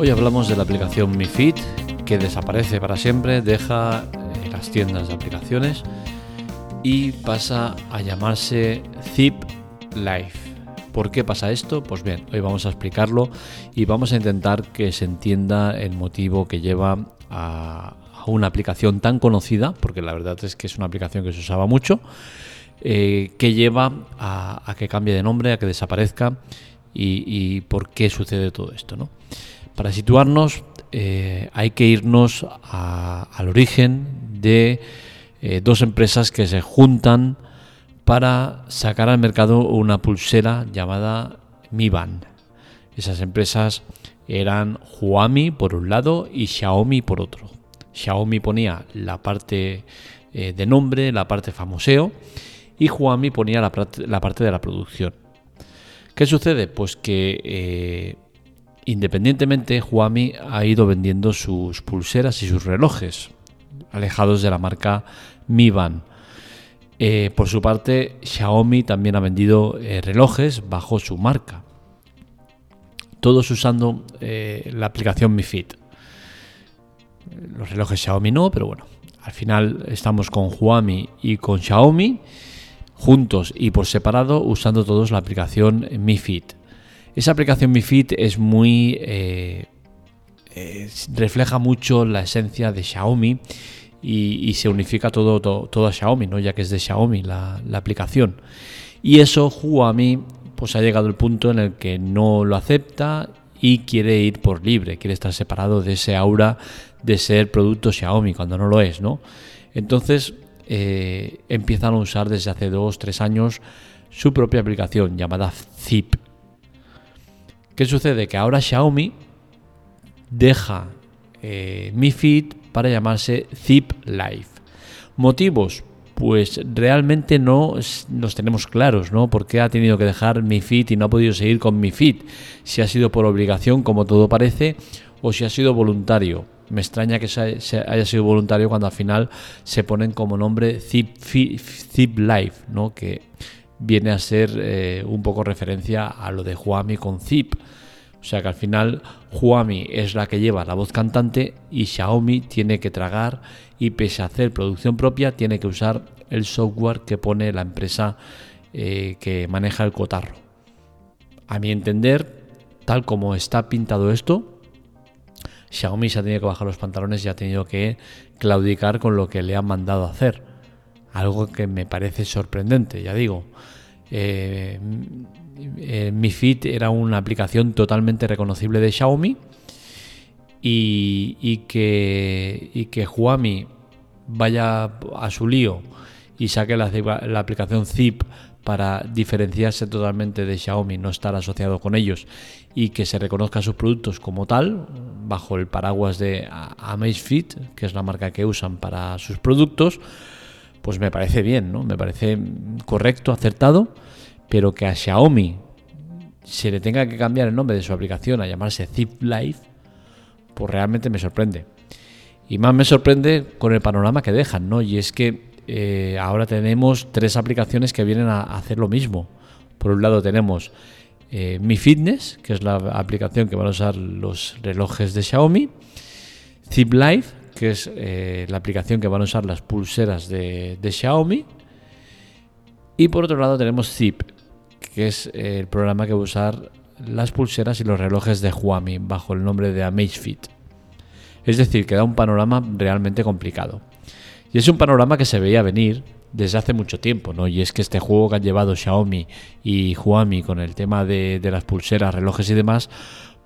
Hoy hablamos de la aplicación Mi Fit que desaparece para siempre, deja eh, las tiendas de aplicaciones y pasa a llamarse Zip Life. ¿Por qué pasa esto? Pues bien, hoy vamos a explicarlo y vamos a intentar que se entienda el motivo que lleva a, una aplicación tan conocida, porque la verdad es que es una aplicación que se usaba mucho, eh, que lleva a, que cambie de nombre, a que desaparezca y, por qué sucede todo esto. ¿no? Para situarnos eh, hay que irnos al origen de eh, dos empresas que se juntan para sacar al mercado una pulsera llamada Mi Band. Esas empresas eran Huami por un lado y Xiaomi por otro. Xiaomi ponía la parte eh, de nombre, la parte famoseo, y Huami ponía la, parte de la producción. ¿Qué sucede? Pues que independientemente Huami ha ido vendiendo sus pulseras y sus relojes, alejados de la marca Mi Band. Eh, por su parte, Xiaomi también ha vendido relojes bajo su marca, todos usando la aplicación Mi Fit. Los relojes Xiaomi no, pero bueno, al final estamos con Huami y con Xiaomi juntos y por separado usando todos la aplicación Mi Fit. Esa aplicación Mi Fit es muy... Eh, refleja mucho la esencia de Xiaomi y, se unifica todo, todo, a Xiaomi, ¿no? ya que es de Xiaomi la, aplicación. Y eso Huami pues ha llegado el punto en el que no lo acepta y quiere ir por libre, quiere estar separado de ese aura de ser producto Xiaomi cuando no lo es, ¿no? Entonces eh, empiezan a usar desde hace dos, tres años su propia aplicación llamada Zip. ¿Qué sucede? Que ahora Xiaomi deja eh, Mi Fit para llamarse Zip Life. ¿Motivos? pues realmente no los tenemos claros, ¿no? ¿Por qué ha tenido que dejar mi fit y no ha podido seguir con mi fit? Si ha sido por obligación, como todo parece, o si ha sido voluntario. Me extraña que haya sido voluntario cuando al final se ponen como nombre Zip, Zip Life, ¿no? Que viene a ser eh, un poco referencia a lo de Huami con Zip. O sea que al final Huami es la que lleva la voz cantante y Xiaomi tiene que tragar y pese a hacer producción propia tiene que usar el software que pone la empresa eh, que maneja el cotarro. A mi entender, tal como está pintado esto, Xiaomi se ha tenido que bajar los pantalones y ha tenido que claudicar con lo que le han mandado hacer. Algo que me parece sorprendente, ya digo. Eh, eh, Mi Fit era una aplicación totalmente reconocible de Xiaomi y, que, y que Huami vaya a su lío y saque la, aplicación Zip para diferenciarse totalmente de Xiaomi, no estar asociado con ellos y que se reconozca sus productos como tal, bajo el paraguas de Amazfit, que es la marca que usan para sus productos, pues me parece bien, ¿no? Me parece correcto, acertado pero que a Xiaomi se le tenga que cambiar el nombre de su aplicación a llamarse Zip Life, pues realmente me sorprende. Y más me sorprende con el panorama que dejan, ¿no? Y es que eh, ahora tenemos tres aplicaciones que vienen a hacer lo mismo. Por un lado tenemos eh, Mi Fitness, que es la aplicación que van a usar los relojes de Xiaomi. Zip Life, que es eh, la aplicación que van a usar las pulseras de, Xiaomi. Y por otro lado tenemos Zip, que es el programa que va a usar las pulseras y los relojes de Huami bajo el nombre de Amazfit. Es decir, que da un panorama realmente complicado. Y es un panorama que se veía venir desde hace mucho tiempo, ¿no? Y es que este juego que han llevado Xiaomi y Huami con el tema de, las pulseras, relojes y demás,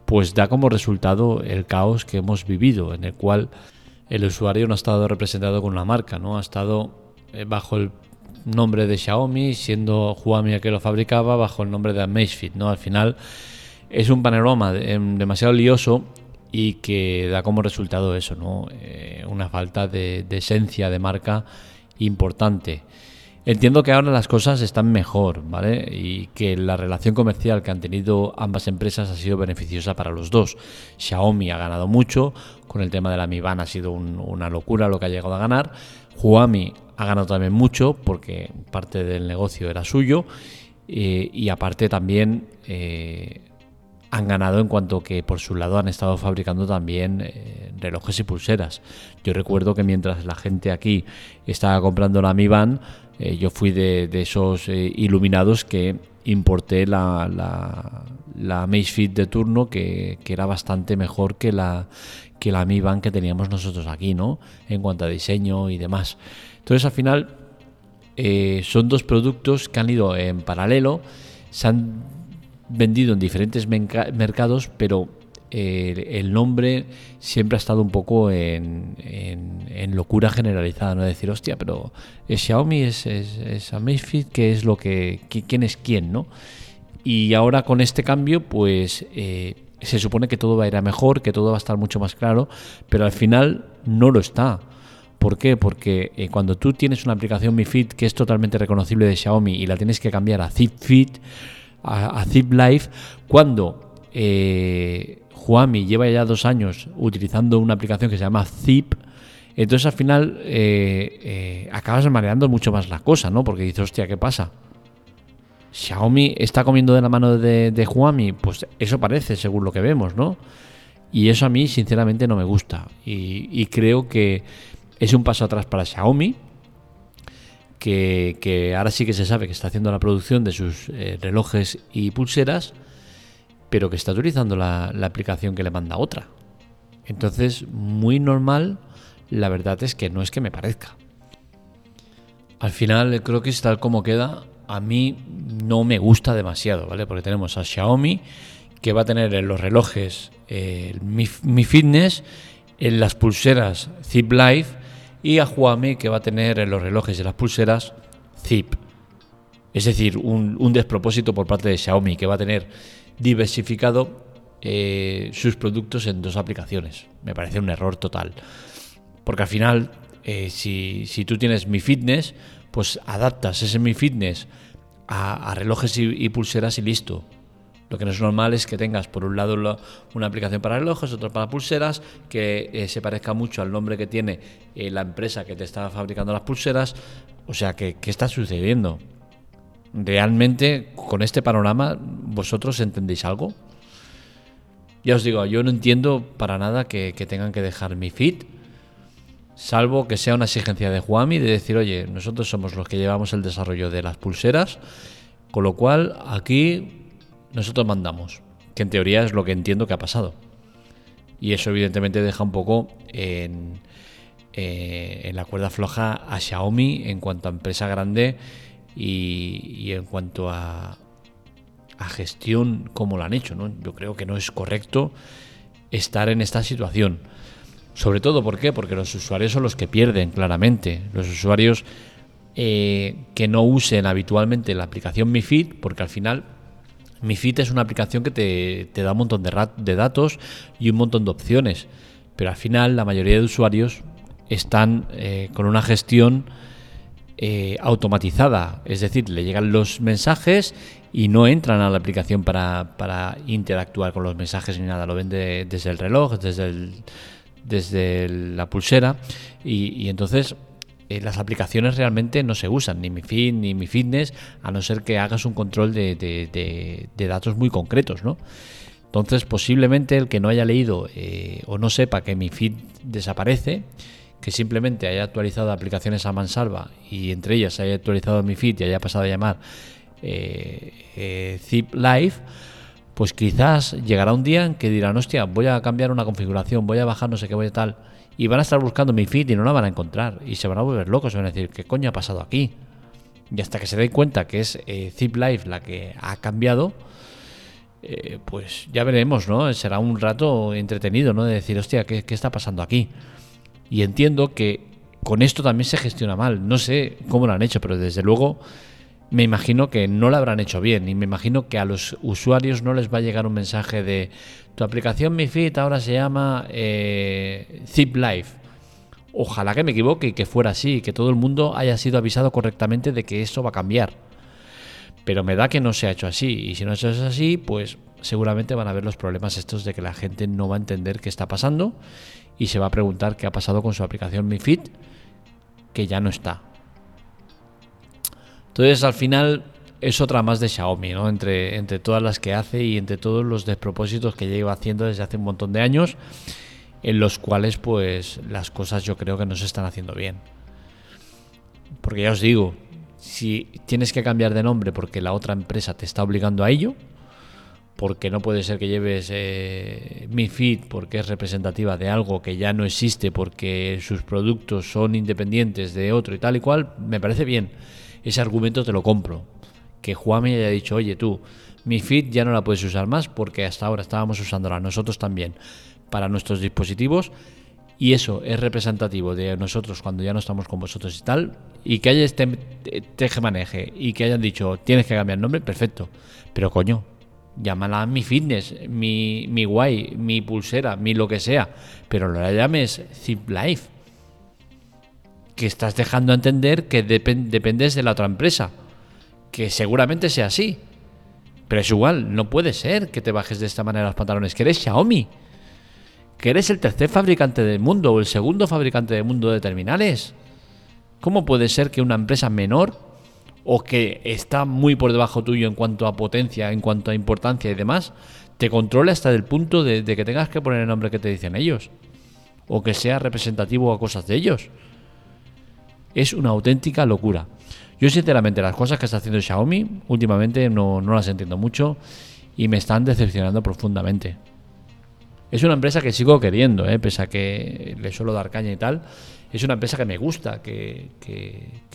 pues da como resultado el caos que hemos vivido, en el cual el usuario no ha estado representado con una marca, ¿no? Ha estado eh, bajo el nombre de Xiaomi, siendo Huami el que lo fabricaba bajo el nombre de Amazfit, ¿no? Al final es un panorama em, demasiado lioso y que da como resultado eso, ¿no? Eh, una falta de, esencia de marca importante. Entiendo que ahora las cosas están mejor, ¿vale? Y que la relación comercial que han tenido ambas empresas ha sido beneficiosa para los dos. Xiaomi ha ganado mucho, con el tema de la Mi Band ha sido una locura lo que ha llegado a ganar. Huami ha ganado también mucho porque parte del negocio era suyo. Eh, y aparte también eh, han ganado en cuanto que por su lado han estado fabricando también eh, relojes y pulseras. Yo recuerdo que mientras la gente aquí estaba comprando la Mi Band, eh, yo fui de, esos eh, iluminados que importé la, la, Macefit de turno que, era bastante mejor que la, que la Mi que teníamos nosotros aquí, ¿no? En cuanto a diseño y demás. Entonces al final son dos productos que han ido en paralelo, se han vendido en diferentes mercados, pero eh, el nombre siempre ha estado un poco en, locura generalizada, ¿no? decir, hostia, pero Xiaomi es, es, Amazfit, ¿qué es lo que, quién es quién, no? Y ahora con este cambio, pues eh, se supone que todo va a ir a mejor, que todo va a estar mucho más claro, pero al final no lo está. ¿Por qué? Porque eh, cuando tú tienes una aplicación Mi Fit que es totalmente reconocible de Xiaomi y la tienes que cambiar a ZipFit, a, Zip Life cuando eh, Huami lleva ya dos años utilizando una aplicación que se llama Zip. Entonces al final eh, eh, acabas mareando mucho más la cosa, ¿no? Porque dices, hostia, ¿qué pasa? Xiaomi está comiendo de la mano de, de Huami, pues eso parece, según lo que vemos, ¿no? Y eso a mí, sinceramente, no me gusta. y creo que es un paso atrás para Xiaomi, que, ahora sí que se sabe que está haciendo la producción de sus eh, relojes y pulseras, pero que está utilizando la, aplicación que le manda otra. Entonces, muy normal, la verdad es que no es que me parezca. Al final, creo que es tal como queda, a mí no me gusta demasiado, ¿vale? Porque tenemos a Xiaomi, que va a tener en los relojes eh, Mi, Fitness, en las pulseras Zip Life, y a Huami que va a tener en los relojes y las pulseras Zip. Es decir, un, despropósito por parte de Xiaomi que va a tener diversificado eh, sus productos en dos aplicaciones. Me parece un error total. Porque al final, eh, si, tú tienes Mi Fitness, pues adaptas ese Mi Fitness a, relojes y pulseras y listo. Lo que no es normal es que tengas por un lado una aplicación para relojes, otra para pulseras, que eh, se parezca mucho al nombre que tiene la empresa que te está fabricando las pulseras. O sea, ¿qué, está sucediendo? ¿Realmente con este panorama vosotros entendéis algo? Ya os digo, yo no entiendo para nada que, tengan que dejar mi fit, salvo que sea una exigencia de Huami de decir, oye, nosotros somos los que llevamos el desarrollo de las pulseras, con lo cual aquí nosotros mandamos, que en teoría es lo que entiendo que ha pasado. Y eso evidentemente deja un poco en, eh, en la cuerda floja a Xiaomi en cuanto a empresa grande y, en cuanto a, a gestión como lo han hecho. ¿no? Yo creo que no es correcto estar en esta situación. Sobre todo, ¿por qué? Porque los usuarios son los que pierden claramente. Los usuarios eh, que no usen habitualmente la aplicación Mi Fit, porque al final mi Fit es una aplicación que te, da un montón de, datos y un montón de opciones, pero al final la mayoría de usuarios están eh, con una gestión eh, automatizada, es decir, le llegan los mensajes y no entran a la aplicación para, interactuar con los mensajes ni nada, lo ven desde el reloj, desde, desde la pulsera. Y entonces eh, las aplicaciones realmente no se usan, ni mi Fit ni mi Fitness, a no ser que hagas un control de, datos muy concretos, ¿no? Entonces, posiblemente el que no haya leído eh, o no sepa que mi Fit desaparece, que simplemente haya actualizado aplicaciones a mansalva y entre ellas haya actualizado mi Fit y haya pasado a llamar eh, Zip Live, pues quizás llegará un día en que dirán, hostia, voy a cambiar una configuración, voy a bajar no sé qué, voy a tal y van a estar buscando mi feed y no la van a encontrar y se van a volver locos, van a decir, ¿qué coño ha pasado aquí? Y hasta que se den cuenta que es eh, Zip Life la que ha cambiado, eh, pues ya veremos, ¿no? Será un rato entretenido, ¿no? De decir, hostia, ¿qué, ¿qué está pasando aquí? Y entiendo que con esto también se gestiona mal. No sé cómo lo han hecho, pero desde luego me imagino que no lo habrán hecho bien y me imagino que a los usuarios no les va a llegar un mensaje de tu aplicación Mi Fit ahora se llama eh, Zip Life. Ojalá que me equivoque y que fuera así, que todo el mundo haya sido avisado correctamente de que esto va a cambiar. Pero me da que no se ha hecho así y si no se ha hecho así, pues seguramente van a haber los problemas estos de que la gente no va a entender qué está pasando y se va a preguntar qué ha pasado con su aplicación Mi Fit, que ya no está. Entonces al final es otra más de Xiaomi, ¿no? Entre, entre todas las que hace y entre todos los despropósitos que lleva haciendo desde hace un montón de años, en los cuales pues las cosas yo creo que no se están haciendo bien. Porque ya os digo, si tienes que cambiar de nombre porque la otra empresa te está obligando a ello, porque no puede ser que lleves eh, Mi Fit porque es representativa de algo que ya no existe, porque sus productos son independientes de otro y tal y cual, me parece bien. Ese argumento te lo compro. Que Juan me haya dicho, oye tú, Mi Fit ya no la puedes usar más porque hasta ahora estábamos usándola nosotros también para nuestros dispositivos y eso es representativo de nosotros cuando ya no estamos con vosotros y tal, y que haya este teje maneje y que hayan dicho tienes que cambiar el nombre, perfecto. Pero coño, llámala mi fitness, mi, mi guay, mi pulsera, mi lo que sea, pero no la llames Zip Life. Que estás dejando a entender que dependes de la otra empresa. Que seguramente sea así. Pero es igual, no puede ser que te bajes de esta manera los pantalones, que eres Xiaomi. Que eres el tercer fabricante del mundo o el segundo fabricante del mundo de terminales. ¿Cómo puede ser que una empresa menor o que está muy por debajo tuyo en cuanto a potencia, en cuanto a importancia y demás, te controle hasta el punto de, que tengas que poner el nombre que te dicen ellos. O que sea representativo a cosas de ellos. Es una auténtica locura. Yo sinceramente las cosas que está haciendo Xiaomi últimamente no, no las entiendo mucho y me están decepcionando profundamente. Es una empresa que sigo queriendo, ¿eh? pese a que le suelo dar caña y tal es una empresa que me gusta, que,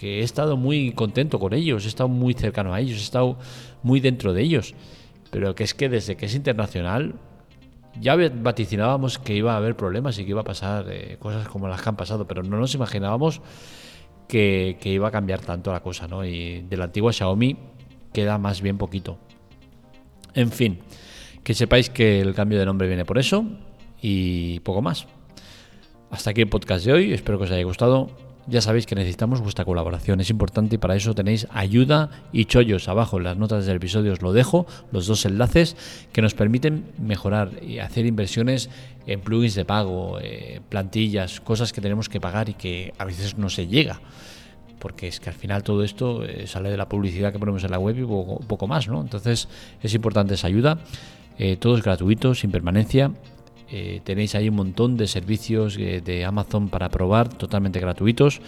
he estado muy contento con ellos, he estado muy cercano a ellos, he estado muy dentro de ellos. Pero que es que desde que es internacional ya vaticinábamos que iba a haber problemas y que iba a pasar eh, cosas como las que han pasado, pero no nos imaginábamos que, iba a cambiar tanto la cosa, ¿no? Y de la antigua Xiaomi queda más bien poquito. En fin, que sepáis que el cambio de nombre viene por eso y poco más. Hasta aquí el podcast de hoy, espero que os haya gustado. Ya sabéis que necesitamos vuestra colaboración, es importante y para eso tenéis ayuda y chollos abajo en las notas del episodio os lo dejo, los dos enlaces que nos permiten mejorar y hacer inversiones en plugins de pago, eh, plantillas, cosas que tenemos que pagar y que a veces no se llega. Porque es que al final todo esto eh, sale de la publicidad que ponemos en la web y poco, más, ¿no? Entonces es importante esa ayuda. Eh, todo es gratuito, sin permanencia eh, tenéis ahí un montón de servicios eh, de Amazon para probar, totalmente gratuitos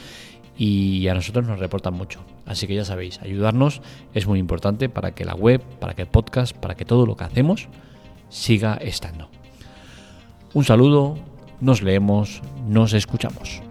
y a nosotros nos reportan mucho. Así que ya sabéis, ayudarnos es muy importante para que la web, para que el podcast, para que todo lo que hacemos siga estando. Un saludo, nos leemos, nos escuchamos.